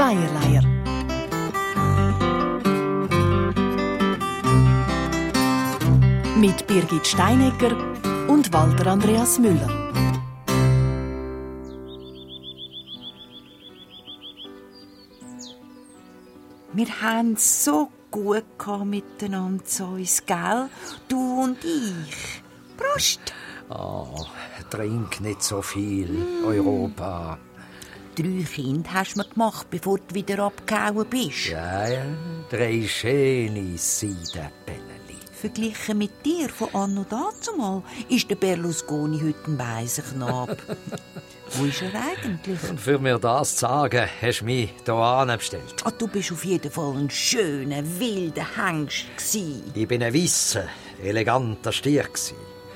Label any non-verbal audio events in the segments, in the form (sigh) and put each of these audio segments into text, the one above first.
Eierleier. Mit Birgit Steinecker und Walter Andreas Müller. Wir haben es so gut miteinander zu uns, gell? Du und ich. Prost! Oh, trink nicht so viel, mm. Europa. Drei Kinder hast du gemacht, bevor du wieder abgehauen bist. Ja, ja, drei schöne Seidenbälleli. Verglichen mit dir von anno dazumal ist der Berlusconi heute ein weiser Knabe. (laughs) Wo ist er eigentlich? Und für mir das zu sagen, hast du mich hier anbestellt. Ah, du bist auf jeden Fall ein schöner, wilder Hengst. Ich bin ein weisser, eleganter Stier.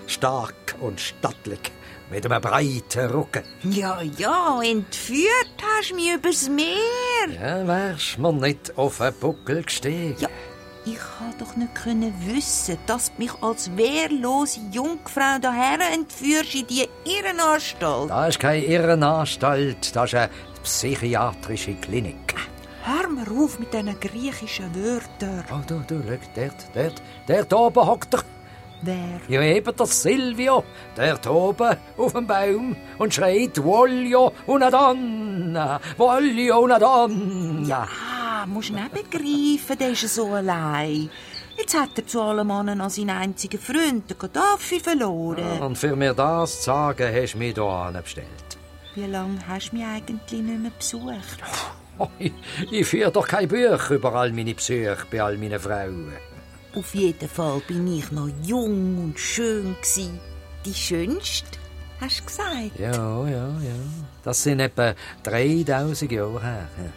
Stark und stattlich, mit einem breiten Rücken. Ja, ja, entführt hast du mich übers Meer. Ja, wärst mir nicht auf den Buckel gestiegen. Ja. Ich konnte doch nicht können wissen, dass du mich als wehrlose Jungfrau daher entführst in die Irrenanstalt. Das ist keine Irrenanstalt, das ist eine psychiatrische Klinik. Hör mir auf mit diesen griechischen Wörtern. Oh, du, du, schau, dort, dort, dort oben hockt er. Wer? Ja, eben der Silvio, der oben auf dem Baum und schreit «Voglio una donna! Voglio una donna!» Ja, musst du nicht begreifen, der ist so allein. Jetzt hat er zu allem anderen an seinen einzigen Freund, den Gaddafi, verloren. Ja, und für mir das zu sagen, hast du mich hier bestellt. Wie lange hast du mich eigentlich nicht mehr besucht? Oh, ich, ich führe doch kein Buch über all meine Psyche bei all meinen Frauen. Auf jeden Fall bin ich noch jung und schön gsi. Die schönste, hast du gesagt? Ja, ja, ja. Das sind etwa 3000 Jahre her. (laughs)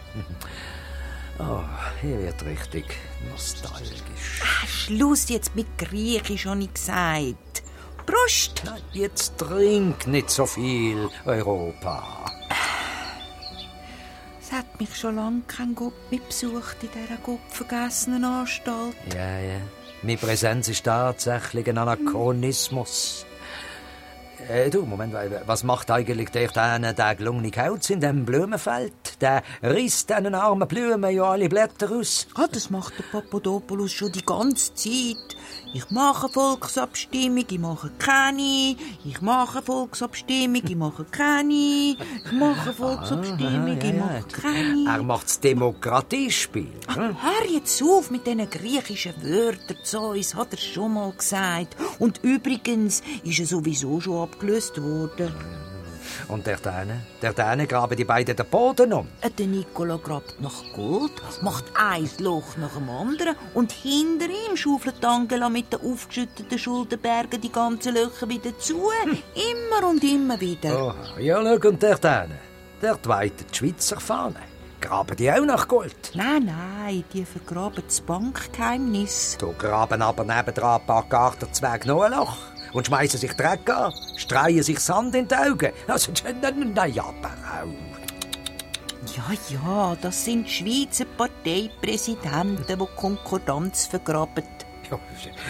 Oh, hier wird richtig nostalgisch. Ah, Schluss jetzt mit Griechisch, habe ich gesagt. Prost! Na, jetzt trink nicht so viel, Europa. Hat mich schon lange kein Gott mehr besucht in dieser gottvergessenen Anstalt. Ja, ja. Meine Präsenz ist tatsächlich ein Anachronismus. Äh, du, Moment, was macht eigentlich der, der, gelungene Kauz in dem Blumenfeld? Der risst diesen armen Blumen ja alle Blätter aus. Ah, das macht der Papadopoulos schon die ganze Zeit. Ich mache Volksabstimmung, ich mache keine. Ich mache Volksabstimmung, ich mache keine. Ich mache Volksabstimmung, ich mache keine. Er macht das Demokratiespiel. Ach, hör jetzt auf mit diesen griechischen Wörtern. Zeus hat er schon mal gesagt. Und übrigens ist er sowieso schon abgelöst worden. Und der Däne? Der Däne graben die beiden den Boden um. Äh, der Nicola grabt nach Gold, macht ein Loch nach dem anderen und hinter ihm schaufelt Angela mit den aufgeschütteten Schuldenbergen die ganzen Löcher wieder zu. Hm. Immer und immer wieder. Oh, ja, schau, und der Däne? Der weitet die Schweizer Fahne. Graben die auch nach Gold? Nein, nein, die vergraben das Bankgeheimnis. Du graben aber nebendran ein paar Gartenzwerge noch ein Loch und schmeißen sich Dreck an, streuen sich Sand in die Augen. Also, (laughs) nein, aber auch. Ja, ja, das sind Schweizer Parteipräsidenten, die Konkordanz vergraben. Ja,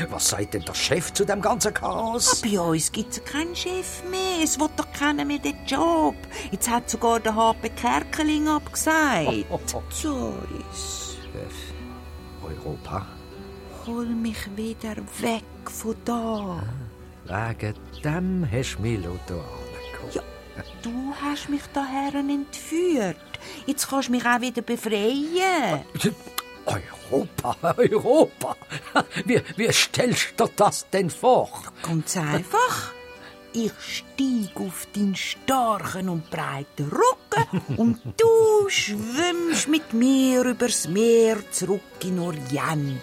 was sagt denn der Chef zu dem ganzen Chaos? Ah, bei uns gibt es keinen Chef mehr. Es will doch keiner mehr den Job. Jetzt hat sogar der HP Kerkeling abgesagt. Oh, oh, oh. Sorry. Europa? Hol mich wieder weg von da. Wegen dem hast du mich Ja, du hast mich daher entführt. Jetzt kannst du mich auch wieder befreien. Europa, Europa. (laughs) Wie, wie stellst du dir das denn vor? Ganz einfach. Ich steig auf deinen starken und breiten Rücken (laughs) und du schwimmst mit mir übers Meer zurück in Orient.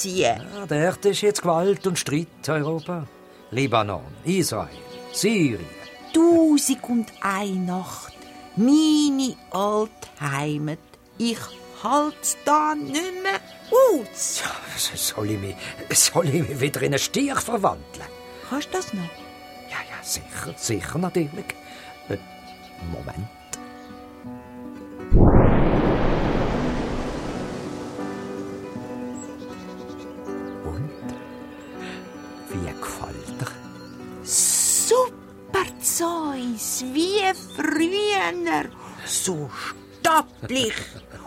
Phönizien. Ja, dort ist jetzt Gewalt und Streit, Europa. Libanon, Israel, Syrien. Tausend und eine Nacht. Meine alte Heimat. Ich halt's da nicht mehr aus. Ja, soll, ich mich, soll ich mich wieder in einen Stier verwandeln? Kannst du das noch? Ja, ja, sicher, sicher, natürlich. Äh, Moment. Wie gefällt dir? Super Zeus, wie früher. So stattlich.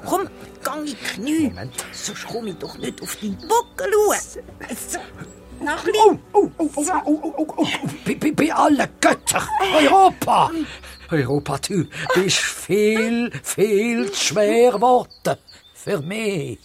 Komm, gang in die Knie. Moment. Sonst komme ich doch nicht auf deinen Buckel schauen. So, ein Oh, oh, oh, oh, oh, oh, oh, oh. Bei, bei, bei allen Göttern. Europa. Europa, du bist viel, viel zu schwer geworden. Für mich.